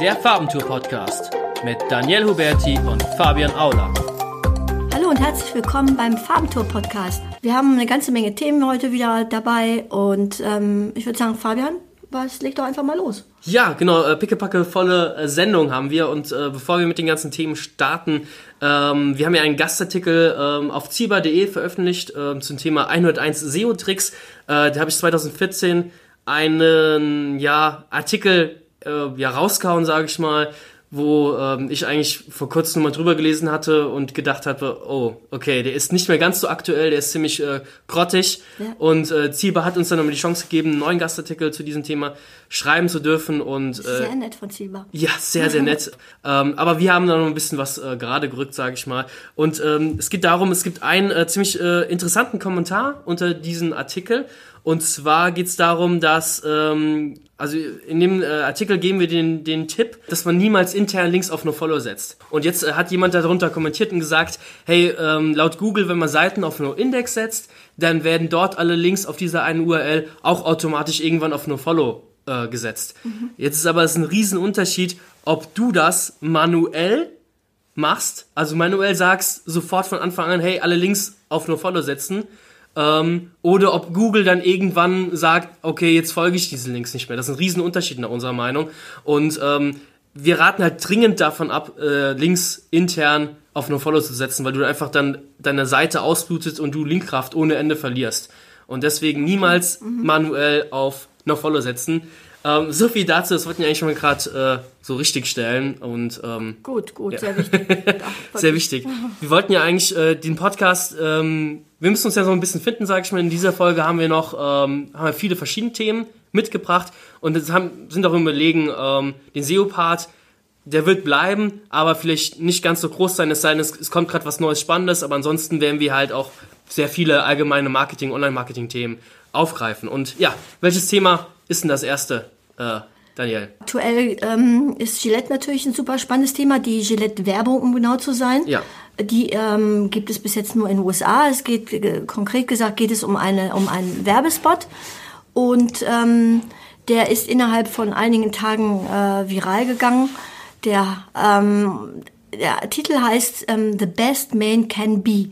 der Farbentour-Podcast mit Daniel Huberti und Fabian Aula. Hallo und herzlich willkommen beim Farbentour-Podcast. Wir haben eine ganze Menge Themen heute wieder dabei und ähm, ich würde sagen, Fabian, was leg doch einfach mal los. Ja, genau, äh, pickepacke volle äh, Sendung haben wir und äh, bevor wir mit den ganzen Themen starten, ähm, wir haben ja einen Gastartikel ähm, auf ziba.de veröffentlicht ähm, zum Thema 101 SEO-Tricks. Äh, da habe ich 2014 einen ja, Artikel äh, ja, rausgehauen, sage ich mal, wo ähm, ich eigentlich vor kurzem mal drüber gelesen hatte und gedacht habe, oh, okay, der ist nicht mehr ganz so aktuell, der ist ziemlich äh, grottig. Ja. Und äh, Ziba hat uns dann nochmal die Chance gegeben, einen neuen Gastartikel zu diesem Thema schreiben zu dürfen. Und, äh, sehr nett von Ziba. Ja, sehr, sehr nett. ähm, aber wir haben da noch ein bisschen was äh, gerade gerückt, sage ich mal. Und ähm, es geht darum, es gibt einen äh, ziemlich äh, interessanten Kommentar unter diesem Artikel. Und zwar geht es darum, dass, ähm, also in dem äh, Artikel geben wir den, den Tipp, dass man niemals intern Links auf NoFollow setzt. Und jetzt äh, hat jemand darunter kommentiert und gesagt, hey, ähm, laut Google, wenn man Seiten auf NoIndex setzt, dann werden dort alle Links auf dieser einen URL auch automatisch irgendwann auf NoFollow äh, gesetzt. Mhm. Jetzt ist aber es ein Riesenunterschied, ob du das manuell machst, also manuell sagst, sofort von Anfang an, hey, alle Links auf NoFollow setzen, ähm, oder ob Google dann irgendwann sagt, okay, jetzt folge ich diesen Links nicht mehr. Das ist ein Riesenunterschied nach unserer Meinung. Und ähm, wir raten halt dringend davon ab, äh, Links intern auf NoFollow zu setzen, weil du einfach dann deine Seite ausblutest und du Linkkraft ohne Ende verlierst. Und deswegen niemals mhm. manuell auf NoFollow setzen. Ähm, so viel dazu, das wollten wir eigentlich schon mal gerade äh, so richtig stellen. Und, ähm, gut, gut, ja. sehr wichtig. sehr wichtig. Wir wollten ja eigentlich äh, den Podcast, ähm, wir müssen uns ja so ein bisschen finden, sage ich mal. In dieser Folge haben wir noch ähm, haben wir viele verschiedene Themen mitgebracht und haben, sind auch überlegen, ähm, den SEO-Part, der wird bleiben, aber vielleicht nicht ganz so groß sein, es sei denn, es, es kommt gerade was Neues, Spannendes, aber ansonsten werden wir halt auch sehr viele allgemeine Marketing, Online-Marketing-Themen aufgreifen. Und ja, welches Thema ist denn das erste? äh, Daniel? Aktuell ähm, ist Gillette natürlich ein super spannendes Thema, die Gillette-Werbung, um genau zu sein. Ja. Die ähm, gibt es bis jetzt nur in den USA. Es geht, äh, konkret gesagt, geht es um, eine, um einen Werbespot. Und ähm, der ist innerhalb von einigen Tagen äh, viral gegangen. Der, ähm, der Titel heißt ähm, The Best Man Can Be.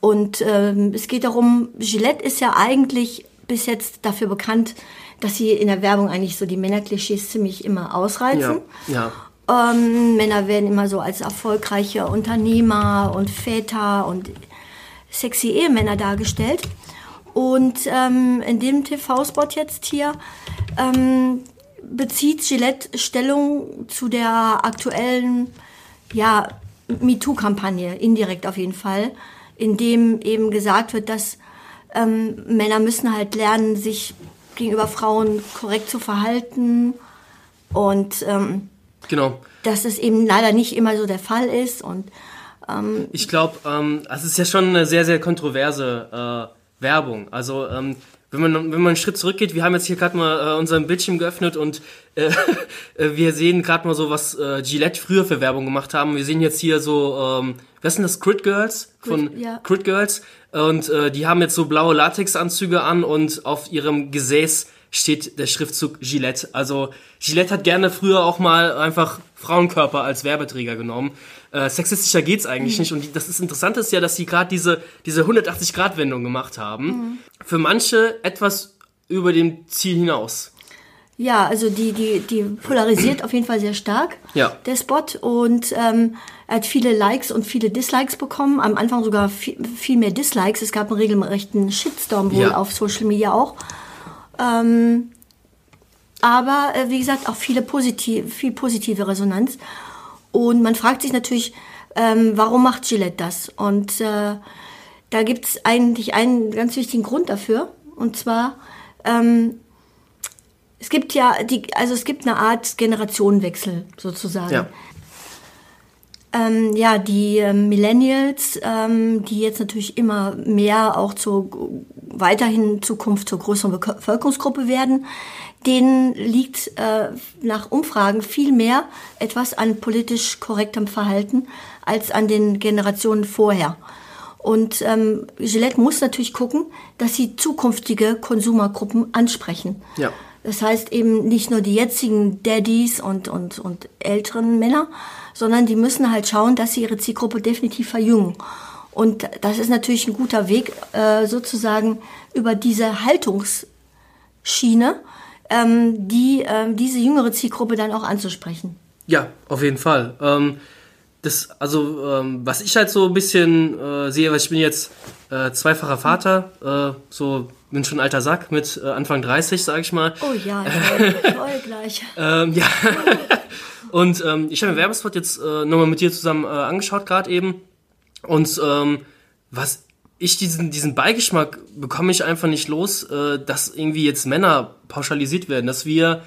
Und ähm, es geht darum, Gillette ist ja eigentlich bis jetzt dafür bekannt, dass sie in der Werbung eigentlich so die Männerklischees ziemlich immer ausreizen. Ja. ja. Ähm, Männer werden immer so als erfolgreiche Unternehmer und Väter und sexy Ehemänner dargestellt. Und ähm, in dem TV-Spot jetzt hier ähm, bezieht Gillette Stellung zu der aktuellen ja, MeToo-Kampagne, indirekt auf jeden Fall, in dem eben gesagt wird, dass ähm, Männer müssen halt lernen, sich gegenüber Frauen korrekt zu verhalten und ähm, genau. dass es eben leider nicht immer so der Fall ist und ähm, ich glaube, ähm, es ist ja schon eine sehr sehr kontroverse äh, Werbung. Also ähm, wenn man, wenn man einen Schritt zurückgeht, wir haben jetzt hier gerade mal äh, unseren Bildschirm geöffnet und äh, wir sehen gerade mal so, was äh, Gillette früher für Werbung gemacht haben. Wir sehen jetzt hier so, ähm, was sind das, Crit Girls? Von Crit, ja. Crit Girls. Und äh, die haben jetzt so blaue Latexanzüge an und auf ihrem Gesäß steht der Schriftzug Gillette. Also Gillette hat gerne früher auch mal einfach Frauenkörper als Werbeträger genommen. Äh, sexistischer geht's eigentlich mhm. nicht. Und die, das ist Interessante ist ja, dass sie gerade diese, diese 180-Grad-Wendung gemacht haben. Mhm. Für manche etwas über dem Ziel hinaus. Ja, also die, die, die polarisiert auf jeden Fall sehr stark, ja. der Spot. Und ähm, er hat viele Likes und viele Dislikes bekommen. Am Anfang sogar viel, viel mehr Dislikes. Es gab einen regelrechten Shitstorm wohl ja. auf Social Media auch. Ähm, aber äh, wie gesagt, auch viele positiv, viel positive Resonanz. Und man fragt sich natürlich, ähm, warum macht Gillette das? Und äh, da gibt es eigentlich einen ganz wichtigen Grund dafür. Und zwar, ähm, es gibt ja die, also es gibt eine Art Generationenwechsel sozusagen. Ja. Ähm, ja, die äh, Millennials, ähm, die jetzt natürlich immer mehr auch zur weiterhin in Zukunft zur größeren Bevölkerungsgruppe werden, denen liegt äh, nach Umfragen viel mehr etwas an politisch korrektem Verhalten als an den Generationen vorher. Und ähm, Gillette muss natürlich gucken, dass sie zukünftige Konsumergruppen ansprechen. Ja. Das heißt eben nicht nur die jetzigen Daddies und, und, und älteren Männer, sondern die müssen halt schauen, dass sie ihre Zielgruppe definitiv verjüngen. Und das ist natürlich ein guter Weg, äh, sozusagen über diese Haltungsschiene ähm, die, ähm, diese jüngere Zielgruppe dann auch anzusprechen. Ja, auf jeden Fall. Ähm, das, also, ähm, was ich halt so ein bisschen äh, sehe, weil ich bin jetzt äh, zweifacher Vater, so bin schon ein alter Sack mit Anfang 30, sag ich mal. Oh ja, toll, toll gleich. ja. Und ähm, ich habe den Werbespot jetzt äh, nochmal mit dir zusammen äh, angeschaut, gerade eben. Und ähm, was ich diesen, diesen Beigeschmack bekomme ich einfach nicht los, äh, dass irgendwie jetzt Männer pauschalisiert werden, dass wir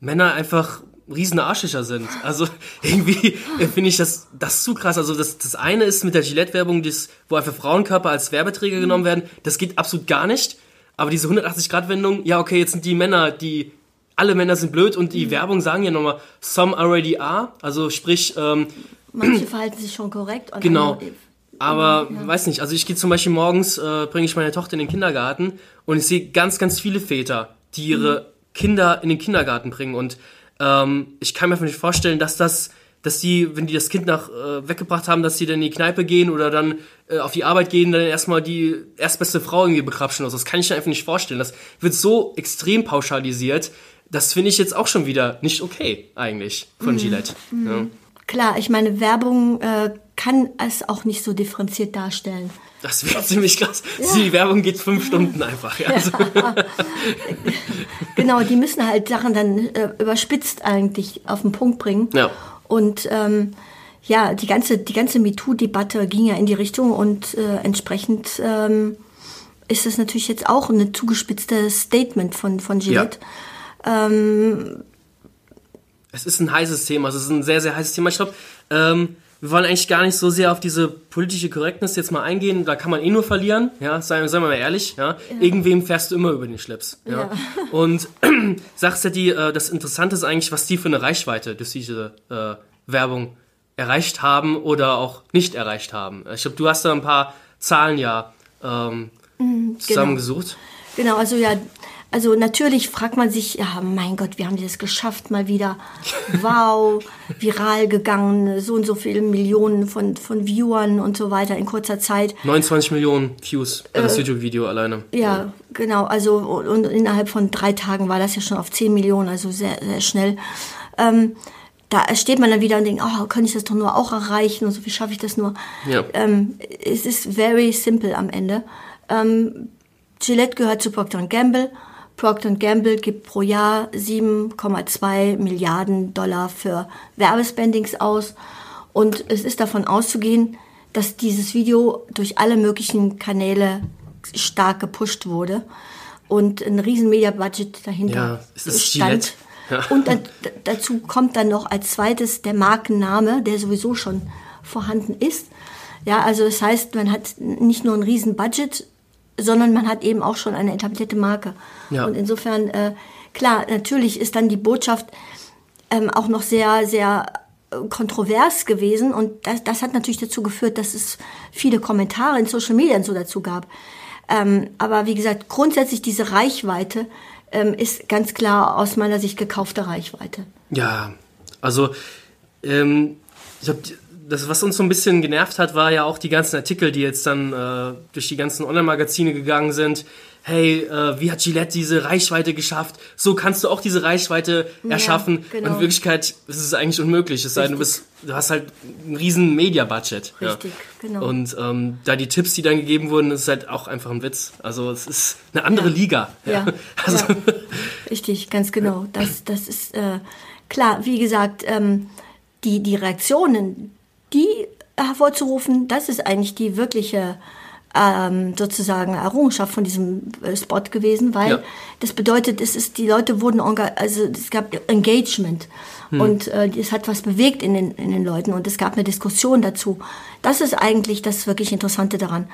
Männer einfach riesen Arschlöcher sind. Also irgendwie finde ich das, das zu krass. Also das, das eine ist mit der Gillette-Werbung, wo einfach Frauenkörper als Werbeträger genommen werden. Das geht absolut gar nicht. Aber diese 180-Grad-Wendung, ja okay, jetzt sind die Männer, die alle Männer sind blöd und die mhm. Werbung sagen ja nochmal, some already are. Also sprich, ähm, manche verhalten sich schon korrekt. genau. Aber ja. weiß nicht, also ich gehe zum Beispiel morgens, äh, bringe ich meine Tochter in den Kindergarten und ich sehe ganz, ganz viele Väter, die ihre mhm. Kinder in den Kindergarten bringen. Und ähm, ich kann mir einfach nicht vorstellen, dass das, dass die, wenn die das Kind nach äh, weggebracht haben, dass die dann in die Kneipe gehen oder dann äh, auf die Arbeit gehen, dann erstmal die erstbeste Frau irgendwie bekrapschen. Also das kann ich mir einfach nicht vorstellen. Das wird so extrem pauschalisiert. Das finde ich jetzt auch schon wieder nicht okay, eigentlich, von mhm. Gillette. Mhm. Ja. Klar, ich meine, Werbung äh, kann es auch nicht so differenziert darstellen. Das wäre ziemlich krass. Ja. Die Werbung geht fünf Stunden einfach. Ja. Also. genau, die müssen halt Sachen dann äh, überspitzt eigentlich auf den Punkt bringen. Ja. Und ähm, ja, die ganze, die ganze MeToo-Debatte ging ja in die Richtung und äh, entsprechend ähm, ist es natürlich jetzt auch ein zugespitztes Statement von, von Gillette. Ja. Ähm, es ist ein heißes Thema, es ist ein sehr, sehr heißes Thema. Ich glaube, ähm, wir wollen eigentlich gar nicht so sehr auf diese politische Korrektness jetzt mal eingehen. Da kann man eh nur verlieren, ja, seien, seien wir mal ehrlich. Ja. ja. Irgendwem fährst du immer über den Schlips. Ja. ja. Und sagst ja die, äh, das Interessante ist eigentlich, was die für eine Reichweite durch diese äh, Werbung erreicht haben oder auch nicht erreicht haben. Ich glaube, du hast da ein paar Zahlen ja ähm, mhm, genau. zusammengesucht. Genau. genau, also ja, also natürlich fragt man sich, ja, mein Gott, wir haben das geschafft mal wieder. Wow, viral gegangen, so und so viele Millionen von, von Viewern und so weiter in kurzer Zeit. 29 Millionen Views äh, das YouTube-Video alleine. Ja, ja, genau. Also und innerhalb von drei Tagen war das ja schon auf 10 Millionen, also sehr, sehr schnell. Ähm, da steht man dann wieder und denkt, oh, kann ich das doch nur auch erreichen und so, wie schaffe ich das nur? Ja. Ähm, es ist very simple am Ende. Ähm, Gillette gehört zu Procter Gamble Procter Gamble gibt pro Jahr 7,2 Milliarden Dollar für Werbespendings aus. Und es ist davon auszugehen, dass dieses Video durch alle möglichen Kanäle stark gepusht wurde und ein riesen Media-Budget dahinter ja, es ist stand. Ja. Und dann, dazu kommt dann noch als zweites der Markenname, der sowieso schon vorhanden ist. Ja, also das heißt, man hat nicht nur ein riesen Budget, sondern man hat eben auch schon eine etablierte Marke. Ja. Und insofern, äh, klar, natürlich ist dann die Botschaft ähm, auch noch sehr, sehr äh, kontrovers gewesen und das, das hat natürlich dazu geführt, dass es viele Kommentare in Social Media und so dazu gab. Ähm, aber wie gesagt, grundsätzlich diese Reichweite ähm, ist ganz klar aus meiner Sicht gekaufte Reichweite. Ja, also ähm, ich habe das, was uns so ein bisschen genervt hat, war ja auch die ganzen Artikel, die jetzt dann äh, durch die ganzen Online-Magazine gegangen sind. Hey, äh, wie hat Gillette diese Reichweite geschafft? So kannst du auch diese Reichweite erschaffen. Ja, genau. Und in Wirklichkeit ist es eigentlich unmöglich. Es sei denn, du, bist, du hast halt ein riesen Media-Budget. Richtig, ja. genau. Und ähm, da die Tipps, die dann gegeben wurden, ist halt auch einfach ein Witz. Also es ist eine andere ja. Liga. Ja, also Richtig, ganz genau. Das, das ist äh, klar, wie gesagt, ähm, die, die Reaktionen, die hervorzurufen, das ist eigentlich die wirkliche ähm, sozusagen Errungenschaft von diesem äh, Spot gewesen, weil ja. das bedeutet, es ist, die Leute wurden, also es gab Engagement hm. und äh, es hat was bewegt in den, in den Leuten und es gab eine Diskussion dazu. Das ist eigentlich das wirklich Interessante daran.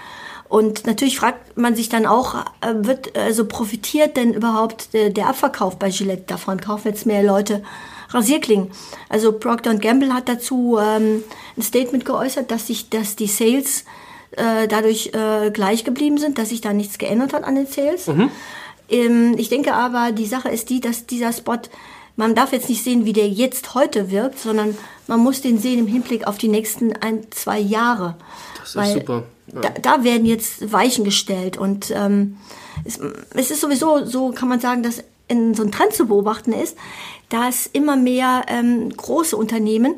Und natürlich fragt man sich dann auch, äh, wird also profitiert denn überhaupt der, der Abverkauf bei Gillette davon? Kaufen jetzt mehr Leute Rasierklingen. Also Procter Gamble hat dazu ähm, ein Statement geäußert, dass sich, dass die Sales äh, dadurch äh, gleich geblieben sind, dass sich da nichts geändert hat an den Sales. Mhm. Ähm, ich denke aber, die Sache ist die, dass dieser Spot, man darf jetzt nicht sehen, wie der jetzt heute wirkt, sondern man muss den sehen im Hinblick auf die nächsten ein, zwei Jahre. Das ist Weil super. Ja. Da, da, werden jetzt Weichen gestellt und ähm, es, es ist sowieso so, kann man sagen, dass in so ein Trend zu beobachten ist, dass immer mehr ähm, große Unternehmen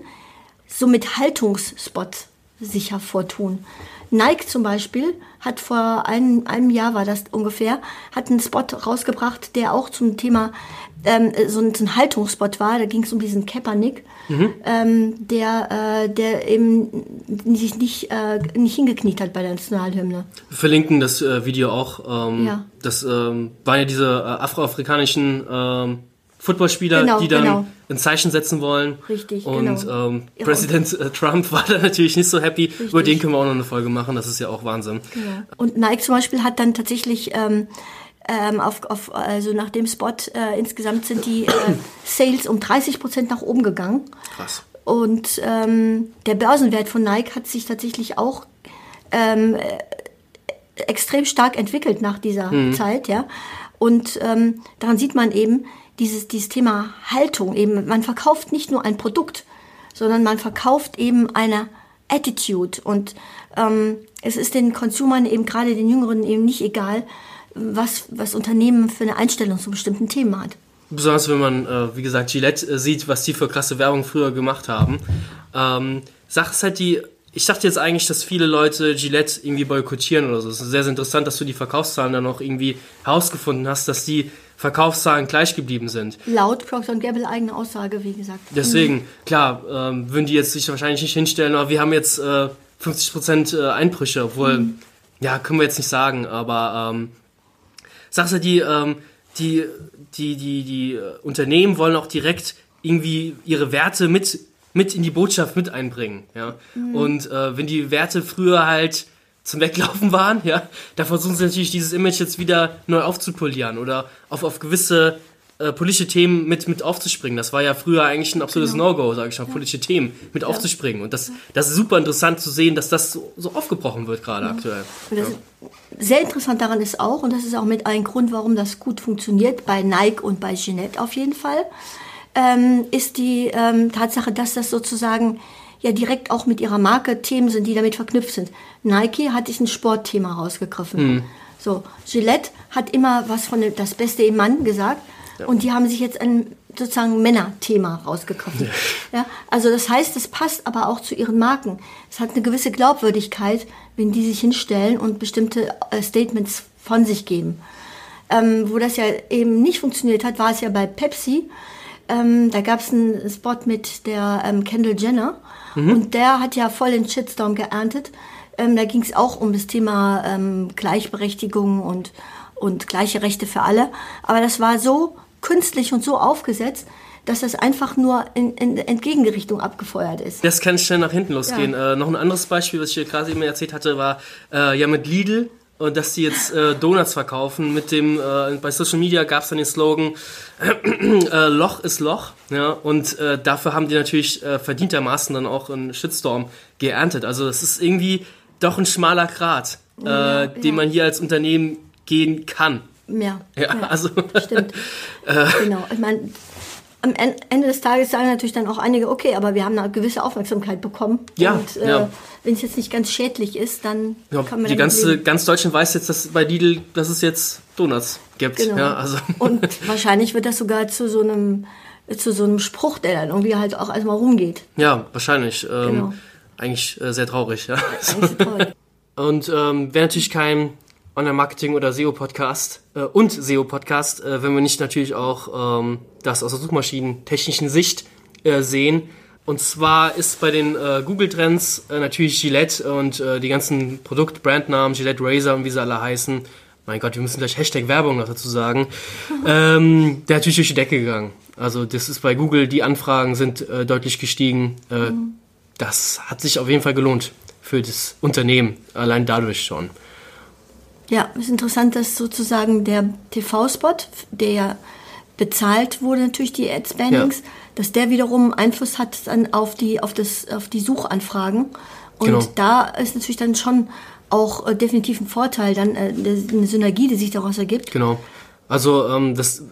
so mit Haltungsspots sich hervortun. Nike zum Beispiel hat vor einem, einem Jahr war das ungefähr, hat einen Spot rausgebracht, der auch zum Thema ähm, so, ein, so ein Haltungsspot war. Da ging es um diesen Kaepernick, mhm. ähm, der, äh, der eben sich nicht, äh, nicht hingekniet hat bei der Nationalhymne. Wir verlinken das äh, Video auch. Ähm, ja. Das ähm, waren ja diese äh, afroafrikanischen ähm, Footballspieler, genau, die dann genau. ein Zeichen setzen wollen. Richtig, Und genau. ähm, Präsident äh, Trump war da natürlich nicht so happy. Richtig. Über den können wir auch noch eine Folge machen. Das ist ja auch Wahnsinn. Genau. Und Nike zum Beispiel hat dann tatsächlich ähm, auf, auf, also nach dem Spot äh, insgesamt sind die äh, Sales um 30 Prozent nach oben gegangen. Krass. Und ähm, der Börsenwert von Nike hat sich tatsächlich auch ähm, äh, extrem stark entwickelt nach dieser mhm. Zeit, ja. Und ähm, daran sieht man eben, dieses, dieses Thema Haltung eben, man verkauft nicht nur ein Produkt, sondern man verkauft eben eine Attitude und ähm, es ist den Konsumern eben gerade den Jüngeren eben nicht egal, was, was Unternehmen für eine Einstellung zu bestimmten Themen hat. Besonders wenn man, äh, wie gesagt, Gillette äh, sieht, was die für krasse Werbung früher gemacht haben. Ähm, Sache ist halt die, ich dachte jetzt eigentlich, dass viele Leute Gillette irgendwie boykottieren oder so. Es ist sehr, sehr interessant, dass du die Verkaufszahlen dann auch irgendwie herausgefunden hast, dass die Verkaufszahlen gleich geblieben sind. Laut Procter Gamble eigene Aussage, wie gesagt. Deswegen, klar, ähm, würden die jetzt sich wahrscheinlich nicht hinstellen, aber wir haben jetzt äh, 50% äh, Einbrüche, obwohl, mhm. ja, können wir jetzt nicht sagen, aber ähm, sagst du, die, ähm, die, die, die, die äh, Unternehmen wollen auch direkt irgendwie ihre Werte mit, mit in die Botschaft mit einbringen, ja. Mhm. Und äh, wenn die Werte früher halt zum Weglaufen waren, ja, da versuchen sie natürlich dieses Image jetzt wieder neu aufzupolieren oder auf, auf gewisse äh, politische Themen mit, mit aufzuspringen. Das war ja früher eigentlich ein absolutes genau. No-Go, sage ich mal, ja. politische Themen mit ja. aufzuspringen. Und das, das ist super interessant zu sehen, dass das so, so aufgebrochen wird gerade ja. aktuell. Sehr interessant daran ist auch, und das ist auch mit ein Grund, warum das gut funktioniert, bei Nike und bei Jeanette auf jeden Fall, ähm, ist die ähm, Tatsache, dass das sozusagen ja direkt auch mit ihrer Marke Themen sind, die damit verknüpft sind. Nike hat sich ein Sportthema rausgegriffen. Mhm. So, Gillette hat immer was von das Beste im Mann gesagt. Und die haben sich jetzt ein sozusagen Männerthema. Ja. ja. also das heißt, es passt aber auch zu ihren Marken. Es hat eine gewisse Glaubwürdigkeit, wenn die sich hinstellen und bestimmte äh, Statements von sich geben. Ähm, wo das ja eben nicht funktioniert hat, war es ja bei Pepsi. Ähm, da gab es einen Spot mit der ähm, Kendall Jenner Mhm. Und der hat ja voll den Shitstorm geerntet. Ähm, da ging es auch um das Thema ähm, Gleichberechtigung und, und gleiche Rechte für alle. Aber das war so künstlich und so aufgesetzt, dass das einfach nur in, in Entgegenrichtung abgefeuert ist. Das kann schnell nach hinten losgehen. Ja. Äh, noch ein anderes Beispiel, was ich hier gerade eben erzählt hatte, war äh, ja mit Lidl und dass die jetzt äh, Donuts verkaufen. Mit dem äh, bei Social Media gab es dann den Slogan äh, Loch ist Loch. Ja, und äh, dafür haben die natürlich äh, verdientermaßen dann auch einen Shitstorm geerntet. Also es ist irgendwie doch ein schmaler Grat, äh, ja, den ja. man hier als Unternehmen gehen kann. Ja, ja, ja also stimmt. genau. Ich meine, am Ende des Tages sagen natürlich dann auch einige, okay, aber wir haben eine gewisse Aufmerksamkeit bekommen. Ja, und äh, ja. wenn es jetzt nicht ganz schädlich ist, dann ja, kann man Die ganze, ganz Deutschland weiß jetzt, dass bei Lidl, dass es jetzt Donuts gibt. Genau. Ja, also. Und wahrscheinlich wird das sogar zu so einem zu so einem Spruch, der dann irgendwie halt auch erstmal rumgeht. Ja, wahrscheinlich. Ähm, genau. Eigentlich äh, sehr traurig, ja. Eigentlich traurig. Und ähm, wäre natürlich kein Online-Marketing oder SEO-Podcast äh, und SEO-Podcast, äh, wenn wir nicht natürlich auch ähm, das aus der suchmaschinentechnischen Sicht äh, sehen. Und zwar ist bei den äh, Google-Trends äh, natürlich Gillette und äh, die ganzen Produkt-Brandnamen, Gillette Razer und wie sie alle heißen, mein Gott, wir müssen gleich Hashtag Werbung noch dazu sagen, ähm, der natürlich durch die Decke gegangen. Also das ist bei Google, die Anfragen sind deutlich gestiegen. Mhm. Das hat sich auf jeden Fall gelohnt für das Unternehmen, allein dadurch schon. Ja, es ist interessant, dass sozusagen der TV-Spot, der ja bezahlt wurde, natürlich die Ad-Spendings, ja. dass der wiederum Einfluss hat dann auf die, auf das, auf die Suchanfragen. Und genau. da ist natürlich dann schon auch äh, definitiv ein Vorteil, dann äh, eine Synergie, die sich daraus ergibt. Genau. Also ähm, das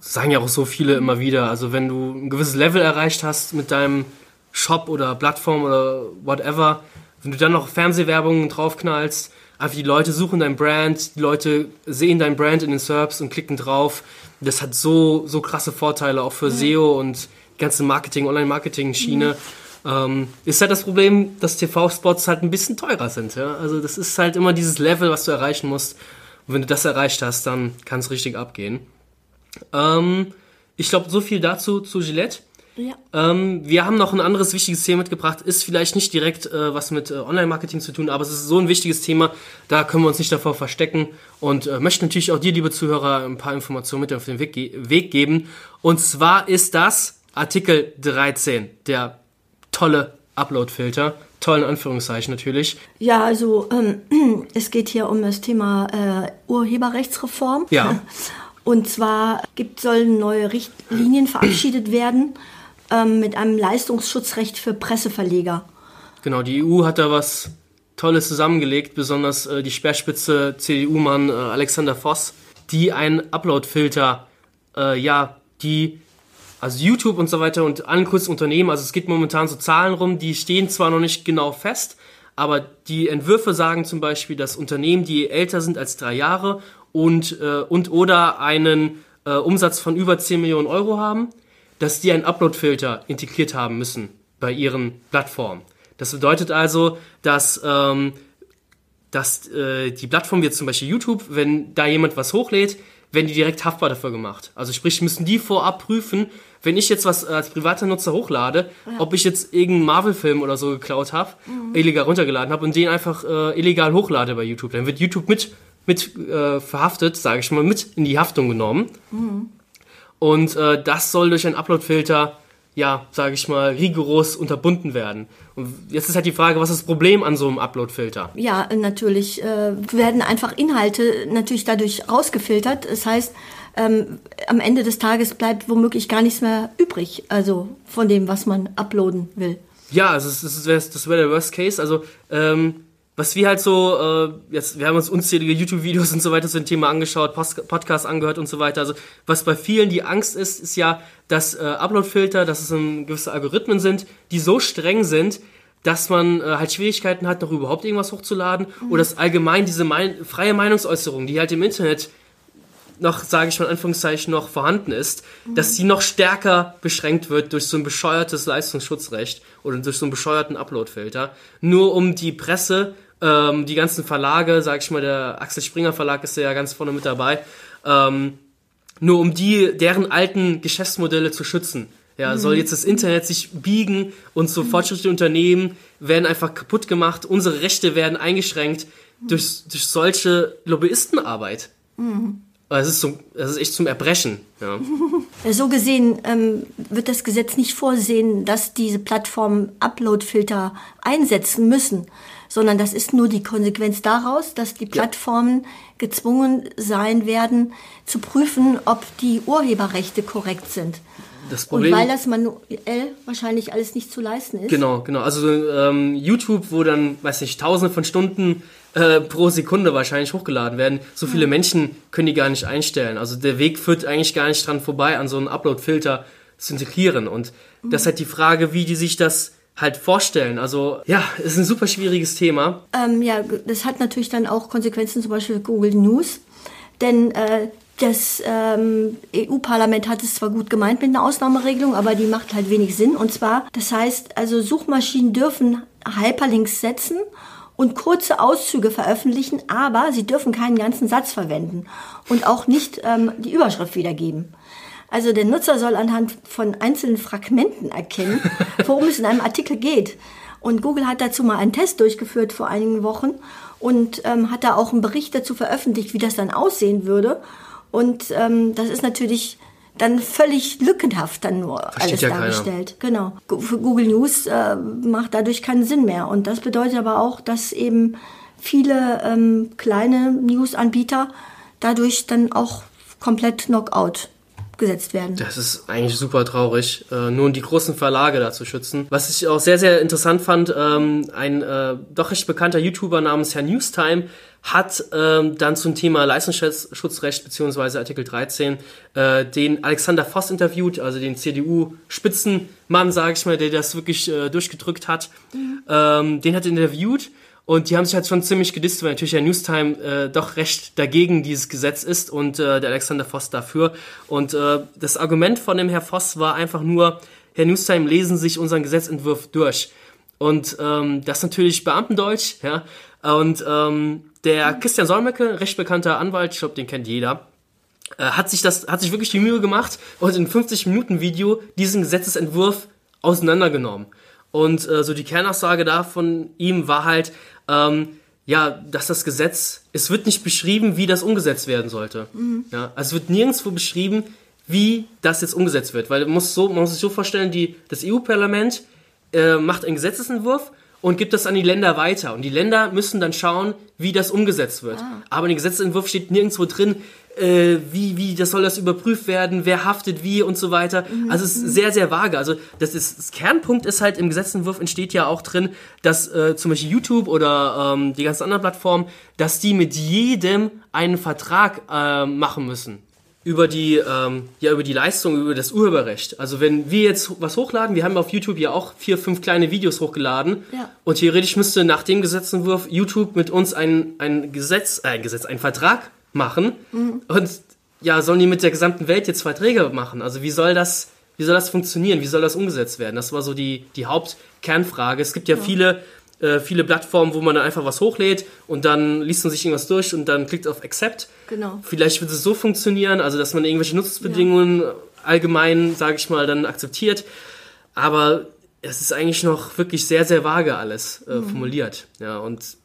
sagen ja auch so viele immer wieder. Also wenn du ein gewisses Level erreicht hast mit deinem Shop oder Plattform oder whatever, wenn du dann noch Fernsehwerbungen draufknallst, einfach die Leute suchen dein Brand, die Leute sehen dein Brand in den SERPs und klicken drauf. Das hat so, so krasse Vorteile auch für SEO und die ganze Marketing, Online-Marketing-Schiene. Mhm. Ähm, ist halt das Problem, dass TV-Spots halt ein bisschen teurer sind. Ja? Also das ist halt immer dieses Level, was du erreichen musst. Und wenn du das erreicht hast, dann kann es richtig abgehen. Ähm, ich glaube, so viel dazu zu Gillette. Ja. Ähm, wir haben noch ein anderes wichtiges Thema mitgebracht. Ist vielleicht nicht direkt äh, was mit äh, Online-Marketing zu tun, aber es ist so ein wichtiges Thema, da können wir uns nicht davor verstecken und äh, möchten natürlich auch dir, liebe Zuhörer, ein paar Informationen mit auf den Weg, ge Weg geben. Und zwar ist das Artikel 13, der tolle Upload-Filter. Tollen Anführungszeichen natürlich. Ja, also ähm, es geht hier um das Thema äh, Urheberrechtsreform. Ja. Und zwar gibt, sollen neue Richtlinien verabschiedet werden ähm, mit einem Leistungsschutzrecht für Presseverleger. Genau, die EU hat da was Tolles zusammengelegt, besonders äh, die Speerspitze CDU-Mann äh, Alexander Voss, die einen Upload-Filter, äh, ja, die, also YouTube und so weiter und allen kurzen Unternehmen, also es geht momentan so Zahlen rum, die stehen zwar noch nicht genau fest, aber die Entwürfe sagen zum Beispiel, dass Unternehmen, die älter sind als drei Jahre und, äh, und oder einen äh, Umsatz von über 10 Millionen Euro haben, dass die einen Upload-Filter integriert haben müssen bei ihren Plattformen. Das bedeutet also, dass, ähm, dass äh, die Plattform jetzt zum Beispiel YouTube, wenn da jemand was hochlädt, werden die direkt haftbar dafür gemacht. Also sprich, müssen die vorab prüfen, wenn ich jetzt was als privater Nutzer hochlade, ja. ob ich jetzt irgendeinen Marvel-Film oder so geklaut habe, mhm. illegal runtergeladen habe und den einfach äh, illegal hochlade bei YouTube, dann wird YouTube mit mit äh, verhaftet, sage ich mal, mit in die Haftung genommen. Mhm. Und äh, das soll durch einen Upload-Filter, ja, sage ich mal, rigoros unterbunden werden. Und jetzt ist halt die Frage, was ist das Problem an so einem Upload-Filter? Ja, natürlich äh, werden einfach Inhalte natürlich dadurch rausgefiltert. Das heißt, ähm, am Ende des Tages bleibt womöglich gar nichts mehr übrig, also von dem, was man uploaden will. Ja, also das, wäre das wär der Worst Case. Also ähm, was wir halt so, äh, jetzt, wir haben uns unzählige YouTube-Videos und so weiter zu dem Thema angeschaut, Post Podcasts angehört und so weiter. Also, was bei vielen die Angst ist, ist ja, dass äh, Upload-Filter, dass es um gewisse Algorithmen sind, die so streng sind, dass man äh, halt Schwierigkeiten hat, noch überhaupt irgendwas hochzuladen mhm. oder dass allgemein diese mein freie Meinungsäußerung, die halt im Internet noch, sage ich mal in Anführungszeichen, noch vorhanden ist, mhm. dass die noch stärker beschränkt wird durch so ein bescheuertes Leistungsschutzrecht oder durch so einen bescheuerten Upload-Filter, nur um die Presse ähm, die ganzen Verlage, sag ich mal, der Axel Springer Verlag ist ja ganz vorne mit dabei, ähm, nur um die, deren alten Geschäftsmodelle zu schützen. Ja, mhm. soll jetzt das Internet sich biegen und so fortschrittliche Unternehmen werden einfach kaputt gemacht, unsere Rechte werden eingeschränkt durch, durch solche Lobbyistenarbeit. Mhm. Es ist, so, es ist echt zum Erbrechen. Ja. So gesehen ähm, wird das Gesetz nicht vorsehen, dass diese Plattformen Upload-Filter einsetzen müssen sondern das ist nur die Konsequenz daraus, dass die Plattformen ja. gezwungen sein werden, zu prüfen, ob die Urheberrechte korrekt sind. Das Problem, und weil das manuell wahrscheinlich alles nicht zu leisten ist. Genau, genau. Also ähm, YouTube, wo dann, weiß nicht, tausende von Stunden äh, pro Sekunde wahrscheinlich hochgeladen werden, so viele ja. Menschen können die gar nicht einstellen. Also der Weg führt eigentlich gar nicht dran vorbei, an so einen Upload-Filter zu integrieren. Und mhm. das ist halt die Frage, wie die sich das halt vorstellen. Also ja, ist ein super schwieriges Thema. Ähm, ja, das hat natürlich dann auch Konsequenzen zum Beispiel Google News, denn äh, das ähm, EU-Parlament hat es zwar gut gemeint mit einer Ausnahmeregelung, aber die macht halt wenig Sinn. Und zwar, das heißt, also Suchmaschinen dürfen Hyperlinks setzen und kurze Auszüge veröffentlichen, aber sie dürfen keinen ganzen Satz verwenden und auch nicht ähm, die Überschrift wiedergeben. Also der Nutzer soll anhand von einzelnen Fragmenten erkennen, worum es in einem Artikel geht. Und Google hat dazu mal einen Test durchgeführt vor einigen Wochen und ähm, hat da auch einen Bericht dazu veröffentlicht, wie das dann aussehen würde. Und ähm, das ist natürlich dann völlig lückenhaft dann nur Versteht alles ja dargestellt. Keiner. Genau. Für Google News äh, macht dadurch keinen Sinn mehr. Und das bedeutet aber auch, dass eben viele ähm, kleine News-Anbieter dadurch dann auch komplett Knockout abgesetzt werden. Das ist eigentlich super traurig, äh, nur die großen Verlage da zu schützen. Was ich auch sehr, sehr interessant fand, ähm, ein äh, doch recht bekannter YouTuber namens Herr Newstime hat ähm, dann zum Thema Leistungsschutzrecht beziehungsweise Artikel 13 äh, den Alexander Voss interviewt, also den CDU-Spitzenmann, sage ich mal, der das wirklich äh, durchgedrückt hat. Mhm. Ähm, den hat er interviewt und die haben sich halt schon ziemlich gedisst, weil natürlich der Newstime äh, doch recht dagegen dieses Gesetz ist und äh, der Alexander Voss dafür. Und äh, das Argument von dem Herr Voss war einfach nur, Herr Newstime, lesen sich unseren Gesetzentwurf durch. Und ähm, das natürlich Beamtendeutsch, ja. Und ähm, der Christian Solmecke, recht bekannter Anwalt, ich glaube, den kennt jeder, äh, hat sich das, hat sich wirklich die Mühe gemacht und in 50 Minuten Video diesen Gesetzesentwurf auseinandergenommen. Und äh, so die Kernaussage da von ihm war halt, ähm, ja, dass das Gesetz, es wird nicht beschrieben, wie das umgesetzt werden sollte. Mhm. Ja, also es wird nirgendwo beschrieben, wie das jetzt umgesetzt wird. Weil man muss, so, man muss sich so vorstellen, die, das EU-Parlament äh, macht einen Gesetzesentwurf und gibt das an die Länder weiter. Und die Länder müssen dann schauen, wie das umgesetzt wird. Ah. Aber in dem Gesetzentwurf steht nirgendwo drin, äh, wie, wie, das soll das überprüft werden, wer haftet wie und so weiter. Mhm. Also es ist sehr, sehr vage. Also das, ist, das Kernpunkt ist halt, im Gesetzentwurf entsteht ja auch drin, dass äh, zum Beispiel YouTube oder ähm, die ganzen anderen Plattformen, dass die mit jedem einen Vertrag äh, machen müssen über die, ähm, ja, über die Leistung, über das Urheberrecht. Also wenn wir jetzt was hochladen, wir haben auf YouTube ja auch vier, fünf kleine Videos hochgeladen ja. und theoretisch müsste nach dem Gesetzentwurf YouTube mit uns ein, ein Gesetz, äh, ein Gesetz, einen Vertrag machen mhm. und ja, sollen die mit der gesamten Welt jetzt Verträge machen? Also wie soll das, wie soll das funktionieren? Wie soll das umgesetzt werden? Das war so die, die Hauptkernfrage. Es gibt ja, ja. viele äh, viele Plattformen, wo man dann einfach was hochlädt und dann liest man sich irgendwas durch und dann klickt auf Accept. Genau. Vielleicht wird es so funktionieren, also dass man irgendwelche Nutzungsbedingungen ja. allgemein, sage ich mal, dann akzeptiert. Aber es ist eigentlich noch wirklich sehr, sehr vage alles äh, mhm. formuliert. Ja, und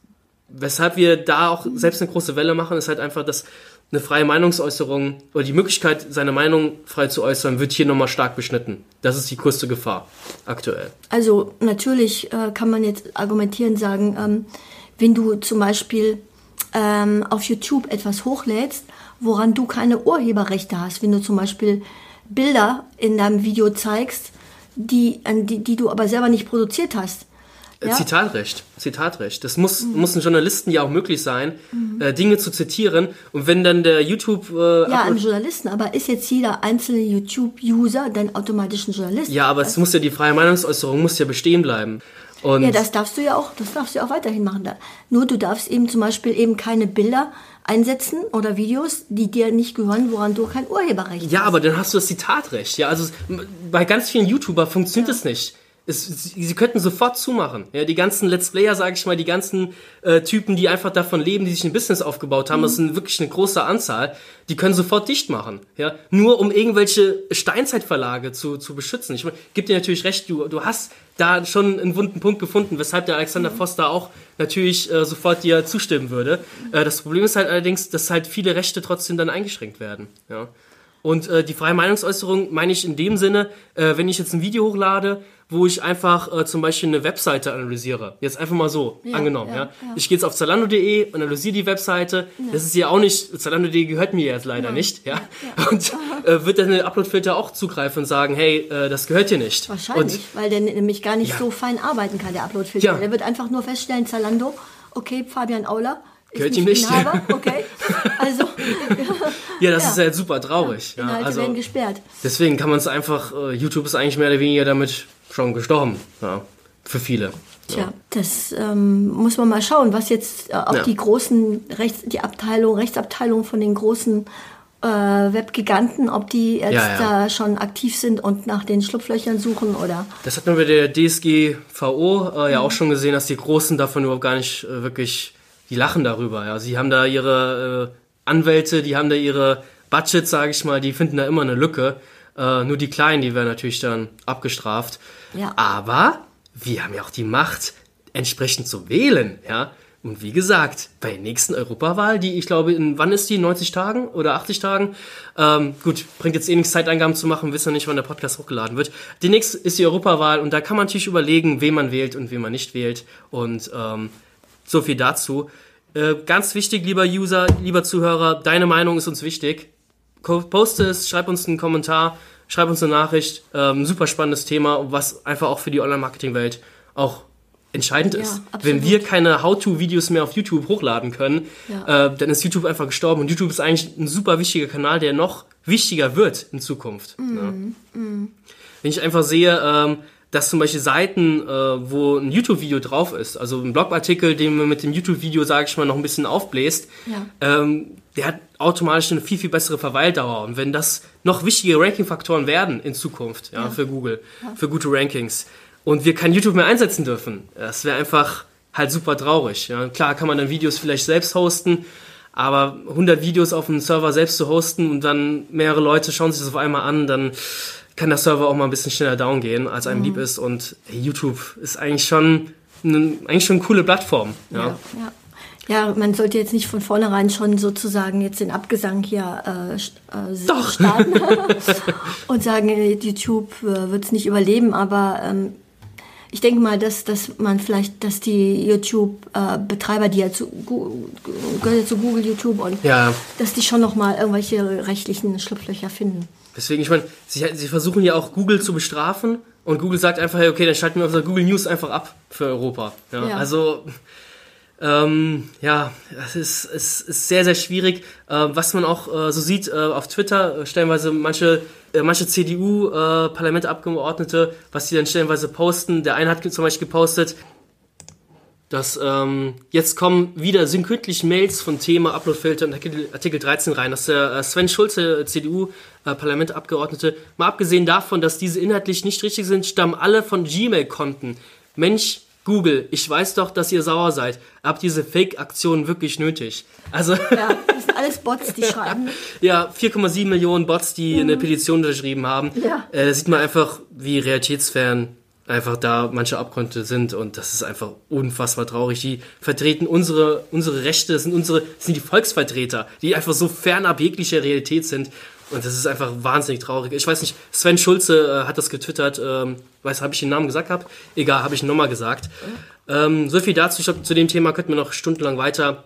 weshalb wir da auch selbst eine große Welle machen, ist halt einfach, dass eine freie Meinungsäußerung oder die Möglichkeit, seine Meinung frei zu äußern, wird hier nochmal stark beschnitten. Das ist die größte Gefahr aktuell. Also natürlich äh, kann man jetzt argumentieren, sagen, ähm, wenn du zum Beispiel ähm, auf YouTube etwas hochlädst, woran du keine Urheberrechte hast, wenn du zum Beispiel Bilder in deinem Video zeigst, die, die, die du aber selber nicht produziert hast, ja? Zitatrecht, Zitatrecht. Das muss, mhm. muss ein Journalisten ja auch möglich sein, mhm. äh, Dinge zu zitieren. Und wenn dann der YouTube... Äh, ja, ein Journalisten, aber ist jetzt jeder einzelne YouTube-User dann automatisch ein Journalist? Ja, aber es muss ja die freie Meinungsäußerung muss ja bestehen bleiben. Und ja, das darfst du ja auch, das darfst du ja auch weiterhin machen. Nur du darfst eben zum Beispiel eben keine Bilder einsetzen oder Videos, die dir nicht gehören, woran du kein Urheberrecht ja, hast. Ja, aber dann hast du das Zitatrecht. Ja, also bei ganz vielen YouTuber funktioniert ja. das nicht. Es, sie könnten sofort zumachen. Ja, die ganzen Let's Player, sage ich mal, die ganzen äh, Typen, die einfach davon leben, die sich ein Business aufgebaut haben, mhm. das sind wirklich eine große Anzahl, die können sofort dicht machen. Ja, nur um irgendwelche Steinzeitverlage zu, zu beschützen. Ich gebe dir natürlich recht, du, du hast da schon einen wunden Punkt gefunden, weshalb der Alexander mhm. Foster auch natürlich äh, sofort dir zustimmen würde. Äh, das Problem ist halt allerdings, dass halt viele Rechte trotzdem dann eingeschränkt werden. Ja. Und äh, die freie Meinungsäußerung meine ich in dem Sinne, äh, wenn ich jetzt ein Video hochlade wo ich einfach äh, zum Beispiel eine Webseite analysiere. Jetzt einfach mal so, ja, angenommen. Ja, ja. Ich gehe jetzt auf zalando.de, analysiere die Webseite. Das ist ja auch nicht, zalando.de gehört mir jetzt leider nicht. Ja? Und äh, wird dann der Uploadfilter auch zugreifen und sagen, hey, äh, das gehört dir nicht. Wahrscheinlich, und, weil der nämlich gar nicht so fein arbeiten kann, der Uploadfilter. Der wird einfach nur feststellen, Zalando, okay, Fabian Auler, Gehört ihm nicht. Okay. Also, ja, das ja. ist halt super traurig. Ja, Inhalte also, werden gesperrt. Deswegen kann man es einfach, uh, YouTube ist eigentlich mehr oder weniger damit schon gestorben. Ja, für viele. Tja, das ähm, muss man mal schauen, was jetzt äh, auch ja. die großen Rechts, die Abteilung, Rechtsabteilung von den großen äh, Webgiganten, ob die jetzt ja, ja. da schon aktiv sind und nach den Schlupflöchern suchen oder. Das hat man bei der DSGVO äh, ja mhm. auch schon gesehen, dass die Großen davon überhaupt gar nicht äh, wirklich, die lachen darüber. Ja, sie haben da ihre äh, Anwälte, die haben da ihre Budgets, sage ich mal, die finden da immer eine Lücke. Äh, nur die Kleinen, die werden natürlich dann abgestraft. Ja. Aber wir haben ja auch die Macht, entsprechend zu wählen, ja. Und wie gesagt, bei der nächsten Europawahl, die ich glaube, in wann ist die? 90 Tagen oder 80 Tagen? Ähm, gut, bringt jetzt eh nichts Zeitangaben zu machen, wissen wir nicht, wann der Podcast hochgeladen wird. Die nächste ist die Europawahl und da kann man natürlich überlegen, wen man wählt und wen man nicht wählt. Und ähm, so viel dazu. Äh, ganz wichtig, lieber User, lieber Zuhörer, deine Meinung ist uns wichtig poste es, schreib uns einen Kommentar, schreib uns eine Nachricht. Ähm, super spannendes Thema, was einfach auch für die Online-Marketing-Welt auch entscheidend ist. absolut. Wenn wir keine How-To-Videos mehr auf YouTube hochladen können, ja. äh, dann ist YouTube einfach gestorben. Und YouTube ist eigentlich ein super wichtiger Kanal, der noch wichtiger wird in Zukunft. Ne? mm. Wenn ich einfach sehe, ähm, dass zum Beispiel Seiten, äh, wo ein YouTube-Video drauf ist, also ein Blogartikel, den man mit dem YouTube-Video, sage ich mal, noch ein bisschen aufbläst, ja. ähm, der hat automatisch eine viel, viel bessere Verweildauer. Und wenn das noch wichtige Ranking-Faktoren werden in Zukunft, ja, ja. für Google, ja. für gute Rankings, und wir kein YouTube mehr einsetzen dürfen, das wäre einfach halt super traurig. Ja. Klar kann man dann Videos vielleicht selbst hosten, aber 100 Videos auf dem Server selbst zu hosten und dann mehrere Leute schauen sich das auf einmal an, dann kann der Server auch mal ein bisschen schneller down gehen, als einem mhm. lieb ist. Und hey, YouTube ist eigentlich schon, eine, eigentlich schon eine coole Plattform. Ja. ja, ja. Man sollte jetzt nicht von vornherein schon sozusagen jetzt den Abgesang hier äh, äh Doch. starten und sagen, äh, YouTube äh, wird es nicht überleben, aber ähm, ich denke mal, dass, dass man vielleicht, dass die YouTube-Betreiber, die ja zu, gehören ja zu Google, YouTube und ja. dass die schon nochmal irgendwelche rechtlichen Schlupflöcher finden. Deswegen, ich meine, sie, sie versuchen ja auch Google zu bestrafen und Google sagt einfach, hey, okay, dann schalten wir unser Google News einfach ab für Europa. Ja, ja. Also, ähm, ja, es ist, es ist sehr, sehr schwierig. Äh, was man auch äh, so sieht äh, auf Twitter, äh, stellenweise manche, äh, manche CDU-Parlamentabgeordnete, äh, was die dann stellenweise posten. Der eine hat zum Beispiel gepostet, dass ähm, jetzt kommen wieder synkretlich Mails von Thema Uploadfilter und Artikel, Artikel 13 rein, dass der Sven Schulze, CDU-Parlamentabgeordnete, äh, mal abgesehen davon, dass diese inhaltlich nicht richtig sind, stammen alle von Gmail-Konten. Mensch, Google, ich weiß doch, dass ihr sauer seid. Habt diese Fake-Aktionen wirklich nötig? Also ja, das sind alles Bots, die schreiben. ja, 4,7 Millionen Bots, die mhm. eine Petition unterschrieben haben. Ja. Äh, da sieht man einfach, wie realitätsfern einfach da manche Abgründe sind und das ist einfach unfassbar traurig. Die vertreten unsere, unsere Rechte, das sind unsere, das sind die Volksvertreter, die einfach so fernab jeglicher Realität sind. Und das ist einfach wahnsinnig traurig. Ich weiß nicht, Sven Schulze äh, hat das getwittert. Ähm, weiß, habe ich den Namen gesagt gehabt? Egal, habe ich ihn nochmal gesagt. Ähm, so viel dazu. Ich glaube, zu dem Thema könnten wir noch stundenlang weiter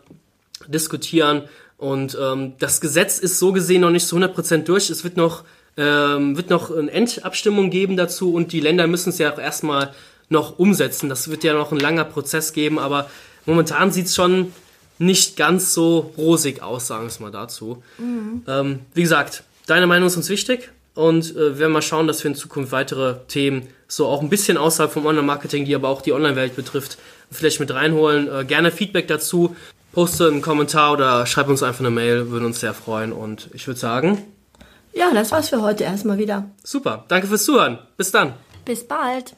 diskutieren. Und ähm, das Gesetz ist so gesehen noch nicht zu 100% durch. Es wird noch ähm, wird noch eine Endabstimmung geben dazu und die Länder müssen es ja auch erstmal noch umsetzen. Das wird ja noch ein langer Prozess geben, aber momentan sieht es schon nicht ganz so rosig aus, sagen wir es mal dazu. Mhm. Ähm, wie gesagt, deine Meinung ist uns wichtig und äh, wir werden mal schauen, dass wir in Zukunft weitere Themen so auch ein bisschen außerhalb vom Online-Marketing, die aber auch die Online-Welt betrifft, vielleicht mit reinholen. Äh, gerne Feedback dazu, poste einen Kommentar oder schreib uns einfach eine Mail, würden uns sehr freuen und ich würde sagen, ja, das war's für heute erstmal wieder. Super. Danke fürs Zuhören. Bis dann. Bis bald.